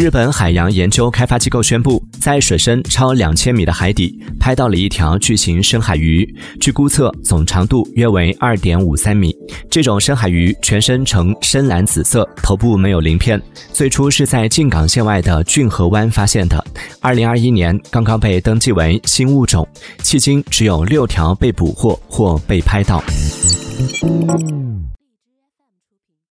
日本海洋研究开发机构宣布在水深超两千米的海底拍到了一条巨型深海鱼据估测总长度约为二点五三米。这种深海鱼全身呈深蓝紫色头部没有鳞片最初是在静冈县外的骏河湾发现的。二零二一年刚刚被登记为新物种迄今只有六条被捕获或被拍到。